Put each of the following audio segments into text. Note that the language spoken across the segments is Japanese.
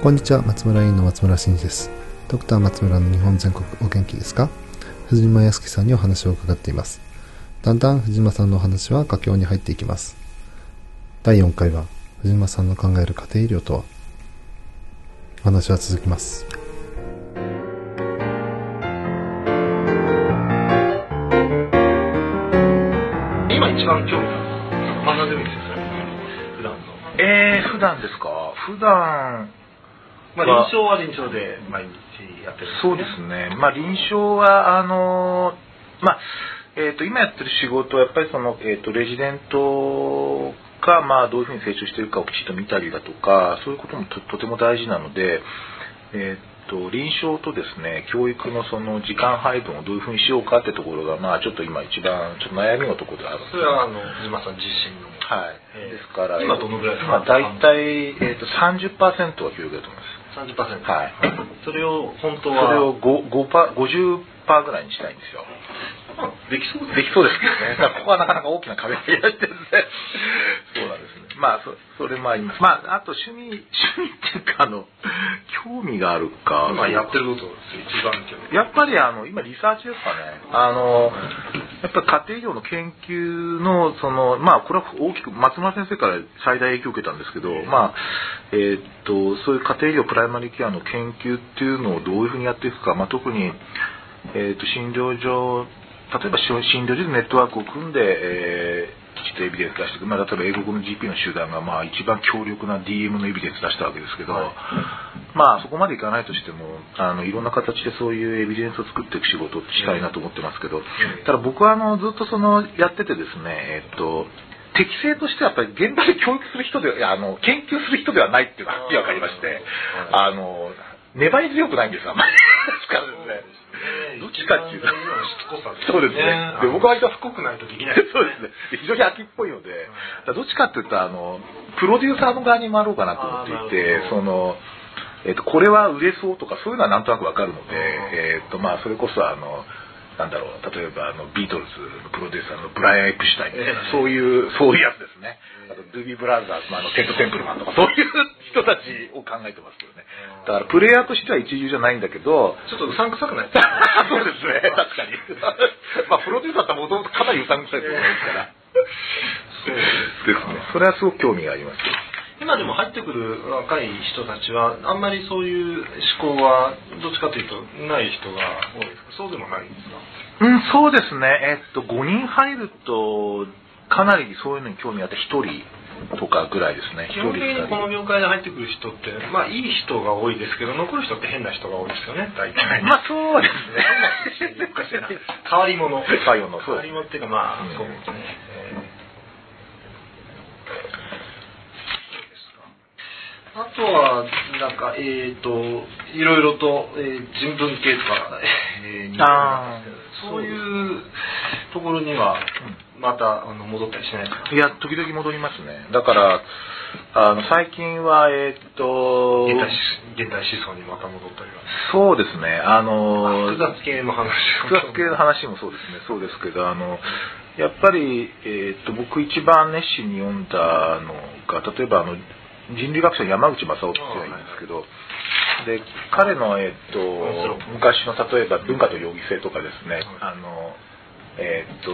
こんにちは、松村委員の松村真二です。ドクター松村の日本全国お元気ですか？藤間康樹さんにお話を伺っています。だんだん藤間さんのお話は佳境に入っていきます。第4回は、藤間さんの考える家庭医療とは？お話は続きます。今一番興味があるのは何でもいいですよ、普段の。えー、普段ですか？普段、まあ、臨床は臨床で毎日やってるんそうですね。まあ、臨床は、あのーまあ、えっ、と、今やってる仕事は、やっぱりその、えっ、と、レジデントが、まあ、どういうふうに成長しているかをきちっと見たりだとか、そういうこともととても大事なので、えっ、と、臨床とですね、教育のその時間配分をどういうふうにしようかってところが、まあ、ちょっと今一番、ちょっと悩みのところであるそれは、あの、藤間さん自身の。はい。えーですから、今どのぐらいです今、か大体、えっ、と、30%は教育だと思います。30%。はいそれを本当そは。れを5 5パー50%ぐらいにしたいんですよ。まあできそうですできそうですけどね。ここはなかなか大きな壁がいらしてるんで。そうなんですね。まあ、そそれもあります。まあ、あと趣味、趣味っていうか、あの、興味があるか。今やってることです一番興味。やっぱりあの今リサーチですかね。あのやっぱり家庭医療の研究のそのまあこれは大きく松村先生から最大影響を受けたんですけど、まあえーっとそういう家庭医療プライマリーケアの研究っていうのをどういうふうにやっていくか、まあ特にえーっと診療所例えば診療所でネットワークを組んで、えーきちっとエビデンス出してまあ、例えば英語の GP の集団がまあ一番強力な DM のエビデンス出したわけですけど、まあそこまでいかないとしてもあのいろんな形でそういうエビデンスを作っていく仕事をしたいなと思ってますけど、ただ僕はあのずっとそのやっててですねえっと適性としてはやっぱり現場で教育する人であの研究する人ではないっていうのがはっきり分かりまして、あの粘り強くないんですよあんまりっちかっていう。とそうですね。で僕は割としつこくないとできないそうですね。で非常に秋っぽいので、どっちかっていうと、あの、プロデューサーの側に回ろうかなと思っていてその、えっと、これは売れそうとか、そういうのはなんとなくわかるので、えっと、まあ、それこそ、あの、なんだろう、例えば、あの、ビートルズのプロデューサーのブライアン・エプシュタインみたいな、ええそういう、そういうやつですね。あと、ドゥービー・ブラザーズのあの、テッド・テンプルマンとか、そういう人たちを考えてますけどね。だから、プレイヤーとしては一流じゃないんだけど、ちょっとうさんくさくない？そうですね、確かに。まあ、プロデューサーってもともとかなりうさんくさいと思いますから。そうですね。それはすごく興味があります。今でも入ってくる若い人たちはあんまりそういう思考はどっちかというとない人が多いですか？そうでもないんですか？うん、そうですね。えっと、5人入ると、かなりそういうのに興味があって、1人とかぐらいですね。1基本的人にこの業界で入ってくる人ってまあいい人が多いですけど残る人って変な人が多いですよね大体。まあ、そうですね。変わり者。変わり者 そう変わり者っていうかまあ、うん。そうですね、えーあとはなんかえっ、といろいろと、えー人文系とか、えー、似てるんですけどそういうところにはまたあの戻ったりしないですか？いや、時々戻りますね。だから、あの、最近は、えっと、現代し現代思想にまた戻ったりは。そうですね。あの、複雑系の話複雑系の話もそうですね、そうですけど、あの、やっぱり、えーっと、僕一番熱心に読んだのが、例えばあの、人類学者の山口正夫っていう人がいるんですけど、で、彼の、えーっと、昔の例えば文化と容疑性とかですね、あの、えーっと、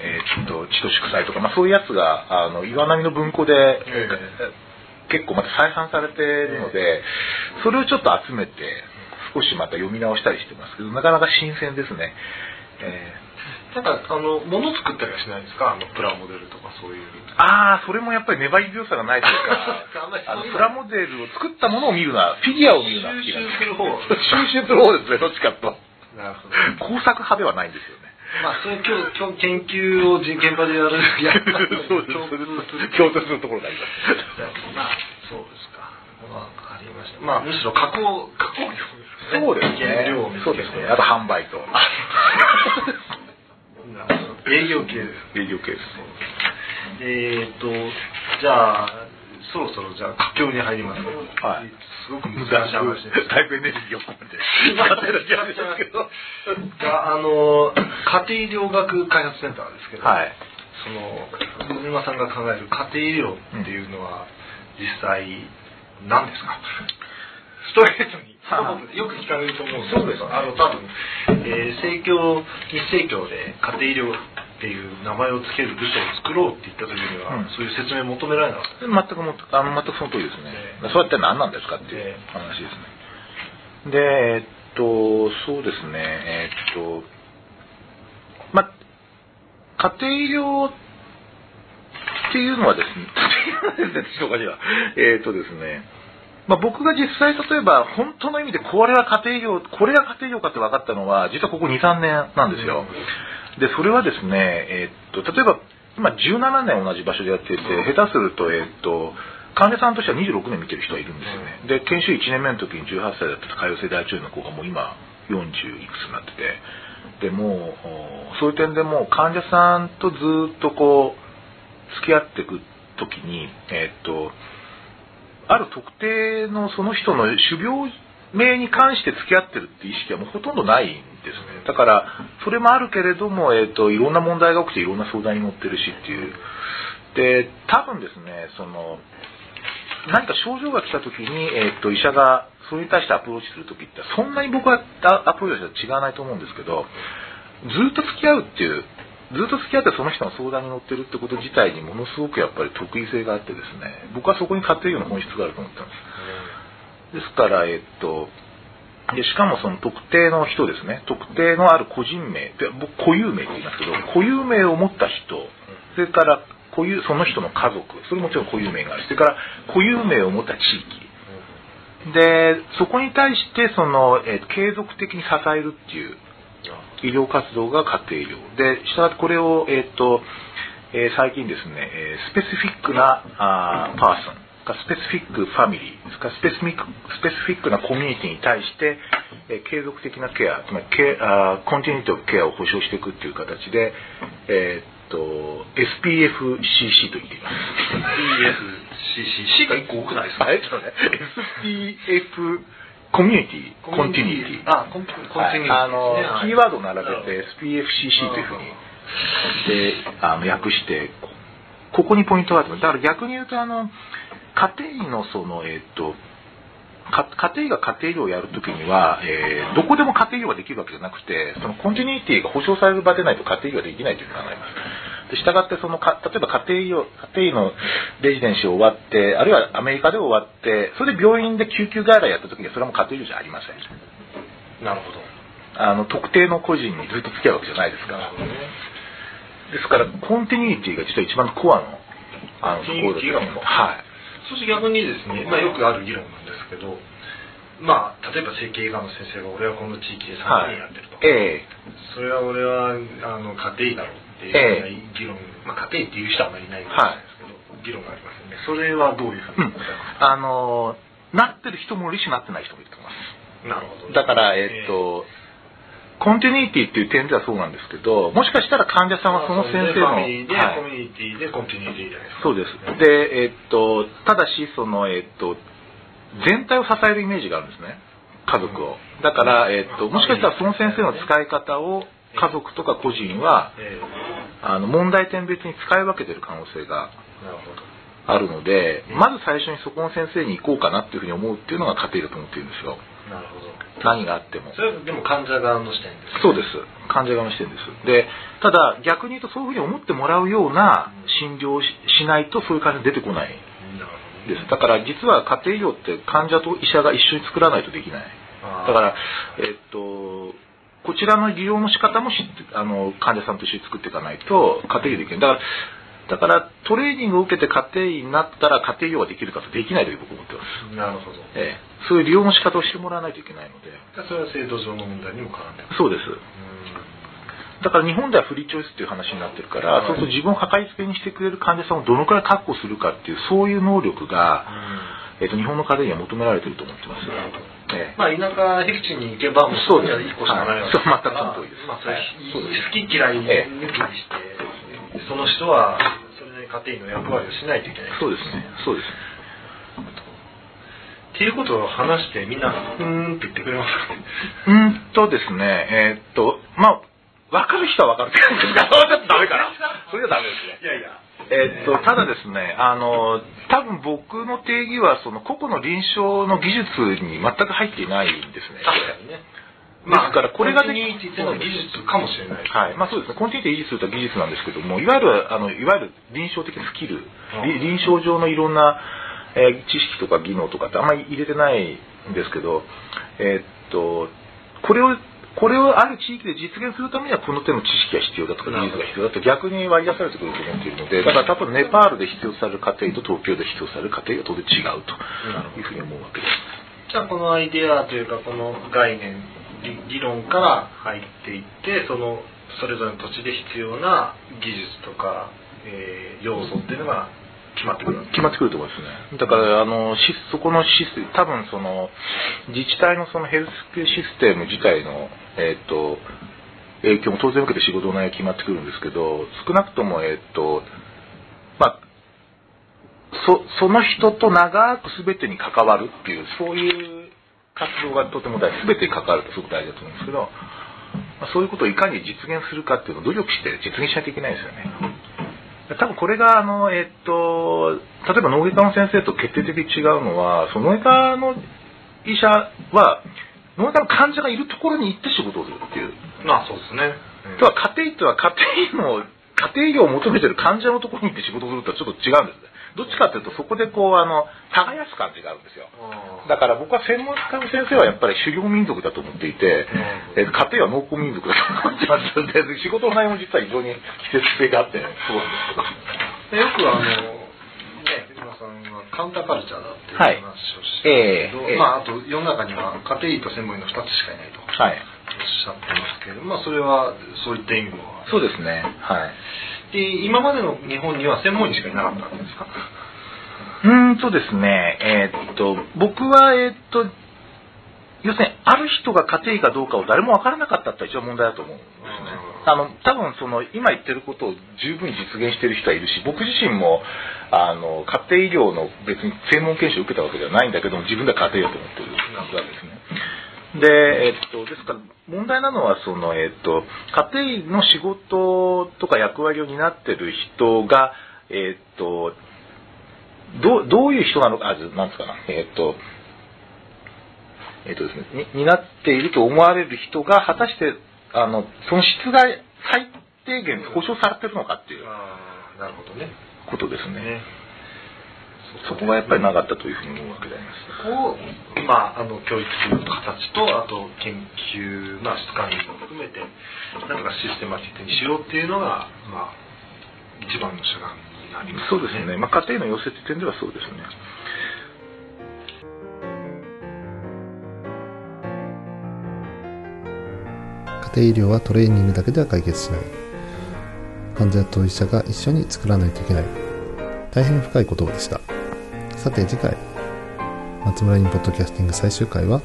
えーっと、知と祝祭とか、まあそういうやつが、あの、岩波の文庫で、え結構また再販されてるので、それをちょっと集めて、少しまた読み直したりしてますけど、なかなか新鮮ですね。えーなんかあの物作ったりはしないですか？あのプラモデルとかそういう。ああ、それもやっぱり粘り強さがないというか あのプラモデルを作ったものを見るな、フィギュアを見るな収集する方。収集する方ですね、どっちかと。なるほど。工作派ではないんですよね。まあそういう今日今日研究を現場でやるやる そうです、共通するところがあります。まあそうですか。わかりました。まあむしろ加工加工業ですかね。そうですね。そうですね。あと販売と。営業系です営業系です。えー、とじゃあそろそろじゃあ佳境に入りますはいすごく難しい話ですだいぶエネルギーを込めて使ってる気がしますけど。があの家庭医療学開発センターですけど、はい。その水沼さんが考える家庭医療っていうのは実際何ですか、ストレートによく聞かれると思うんですけどそうですあの多分、えー、生協日生協で家庭医療っていう名前を付ける部署を作ろうって言った時には、うん。そういう説明求められなかった。全くもあの全くその通りですね、えそうやって何なんですかっていう話ですね。でえっとそうですね。えっとま家庭医療っていうのはですね家庭ですねおかしいわえっとですね。まあ、僕が実際例えば本当の意味でこれは家庭医療これが家庭医療かって分かったのは実はここ23年なんですよ、でそれはですね、えーっと例えば今17年同じ場所でやっていて下手すると,、えーっと患者さんとしては26年見てる人がいるんですよね、で研修1年目の時に18歳だった潰瘍性大腸炎の子がもう今40いくつになってて。でもうおそういう点でもう患者さんとずっとこう付き合っていく時にえーっとある特定のその人の種病名に関して付き合ってるって意識はもうほとんどないんですね。だからそれもあるけれども、えー、といろんな問題が起きていろんな相談に乗ってるしっていう。で多分ですねその何か症状が来た時に、えー、と医者がそれに対してアプローチする時ってそんなに僕はアプローチは違わないと思うんですけどずっと付き合うっていうずっと付き合ってその人の相談に乗ってるってこと自体にものすごくやっぱり得意性があってですね僕はそこに家庭医療の本質があると思ってます。ですからえっとでしかもその特定の人ですね。特定のある個人名。で僕固有名って言いますけど固有名を持った人。それから固有その人の家族。それもちろん固有名がある。それから固有名を持った地域。でそこに対してその、えー継続的に支えるっていう医療活動が家庭医療でしたがってこれを、えーとえ最近ですね、えスペシフィックなあパーソン。かスペシフィックファミリー。ですかスペシフィックスペシフィックなコミュニティに対して、えー継続的なケアつまりケアコンティニティオブケアを保障していくっていう形で、えーっと SPFCC と言っています。EFCC が1個多くないですか？あえっとね SPF community continuity。あ continuity。はい。あの、はいキーワードを並べて SPFCC というふうにであの訳してここにポイントがあるだから逆に言うとあの家庭医のそのえっとか家庭医が家庭医をやるときには、えーどこでも家庭医ができるわけじゃなくてその continuity が保障される場でないと家庭医ができないというふうに考えます。でしたがってそのか例えば家庭医を家庭医のレジデンシーを終わってあるいはアメリカで終わってそれで病院で救急外来やった時にはそれはもう家庭医じゃありません。なるほど。あの特定の個人にずっと付き合うわけじゃないですからですからコンティニティが実は一番コアのあのところだと思いますはい。そして逆にですね、まあ、よくある議論なんですけどまあ例えば整形外科の先生が俺はこの地域で3年やってると、ええ。それは俺はあの家庭医だろうっていう議論、まあ、家庭医っていう人はあまりいないんですけど、議論がありますよね。それはどういうふううん。に思いますあのなってる人もいるしなってない人もいると思います。か、なるほど。だから、えっと、コンティニティっていう点ではそうなんですけど、もしかしたら患者さんはその先生の、はいコミュニティでコンティニティじゃないですかそうです。で、えっと、ただし、その、えっと、全体を支えるイメージがあるんですね。家族を。だから、えっと、もしかしたらその先生の使い方を家族とか個人は、えあの、問題点別に使い分けてる可能性がえなるほどあるので、まず最初にそこの先生に行こうかなっていうふうに思うっていうのが家庭だと思ってるんですよ。なるほど何があっても。それはでも患者側の視点ですそうです。患者側の視点です。で、ただ逆に言うとそういうふうに思ってもらうような診療をししないとそういう患者出てこないです。だから実は家庭医療って患者と医者が一緒に作らないとできない。だから、えっと、こちらの利用の仕方もあの患者さんと一緒に作っていかないと家庭医療できない。だから、だからトレーニングを受けて家庭医になったら家庭医療ができるかとできないという僕は思ってます。なるほど。ええ、そういう利用の仕方をしてもらわないといけないので。それは制度上の問題にも絡んでそうです。うだから日本ではフリーチョイスっていう話になってるから、はい。そうすると自分をかかりつけにしてくれる患者さんをどのくらい確保するかっていう、そういう能力が、えっと日本の家庭には求められてると思ってます。ええ。まあ田舎僻地に行けばもうそうです一個しかないわけはい。そう全くその通りです。まあそれ好き嫌い抜きええにしてその人は家庭医の役割をしないといけないそうですね。そうです。っていうことを話してみんな「うーん」って言ってくれますかねうーんとですね、えーっと、まあ、分かる人は分かるって感じですかそれはダメかな。それはダメですね。いやいや。えっと、ただですね、あの、多分僕の定義は、その個々の臨床の技術に全く入っていないんですね。確かにね。ですからこれがのは技術かもしれない。はい。まあそうですね。コンティニティ維持するとは技術なんですけども、いわゆる、あの、いわゆる臨床的なスキル、り臨床上のいろんな、えー知識とか技能とかってあんまり入れてないんですけど、えーっと、これを、これをある地域で実現するためにはこの手の知識が必要だとか技術が必要だと逆に割り出されてくると思っているので、だから多分ネパールで必要とされる過程と東京で必要とされる過程が当然違うというふうに思うわけです。じゃあこのアイデアというかこの概念理理論から入っていってそのそれぞれの土地で必要な技術とか、えー要素っていうのが決まってくる決まってくると思いますね。だから、あの、しそこのシス多分その、自治体のそのヘルスケアシステム自体の、えっ、と、影響も当然受けて仕事の内容決まってくるんですけど、少なくとも、えっ、と、まあ、そ、その人と長く全てに関わるっていう、そういう活動がとても大事、全てに関わるってすごく大事だと思うんですけど、まあそういうことをいかに実現するかっていうのを努力して実現しないといけないですよね。多分これが、あの、えっと、例えば脳外科の先生と決定的に違うのは、その脳外科の医者は、脳外科の患者がいるところに行って仕事をするっていう。まあそうですね、とは家庭医とは家庭医の、家庭医療を求めてる患者のところに行って仕事をするとはちょっと違うんですね。どっちかっていうと、そこでこう、あの、耕す感じがあるんですよ。だから僕は専門家の先生はやっぱり狩猟民族だと思っていて、えー家庭は農耕民族だと思ってますで仕事の内容も実は非常に季節性があって、そうよくあのねさんはカウンターカルチャーだっていうはい話をしてますけど、ええええまああと世の中には家庭医と専門医の2つしかいないとおっはい。しゃってますけどまあそれはそういった意味もあるそうですね。はい。で今までの日本には専門医しかいなかったんですか？うーんとですね、えーっと、僕は、えーっと、要するに、ある人が家庭医かどうかを誰も分からなかったって一番問題だと思うんですね。あの、多分その、今言ってることを十分に実現している人はいるし、僕自身も、あの、家庭医療の別に専門研修を受けたわけではないんだけども、自分では家庭医だと思ってるわけですね。で、えっと、ですから、問題なのは、その、えっと、家庭医の仕事とか役割を担ってる人が、えっと、どうどういう人なのか、あ、なんですかな、えっと、えっとですね、に担っていると思われる人が、果たして、あの、その質が最低限保障されてるのかっていうなるほどねことですね。ねそこがやっぱりなかったというふうに思うわけであります。そこを、まあ、あの教育する形とあと研究、まあ、質管理も含めてなんとかシステマティックにしようっていうのが、まあ、一番の手段になりますそうですね。まあ、家庭の要請という点ではそうですね。家庭医療はトレーニングだけでは解決しない患者と医者が一緒に作らないといけない大変深い言葉でしたさて次回松村インポッドキャスティング最終回は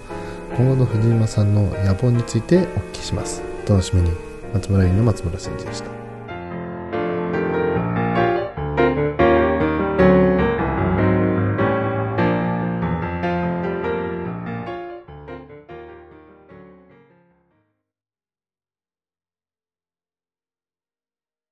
今後の藤島さんの野望についてお聞きします。お楽しみに。松村院の松村誠治でした。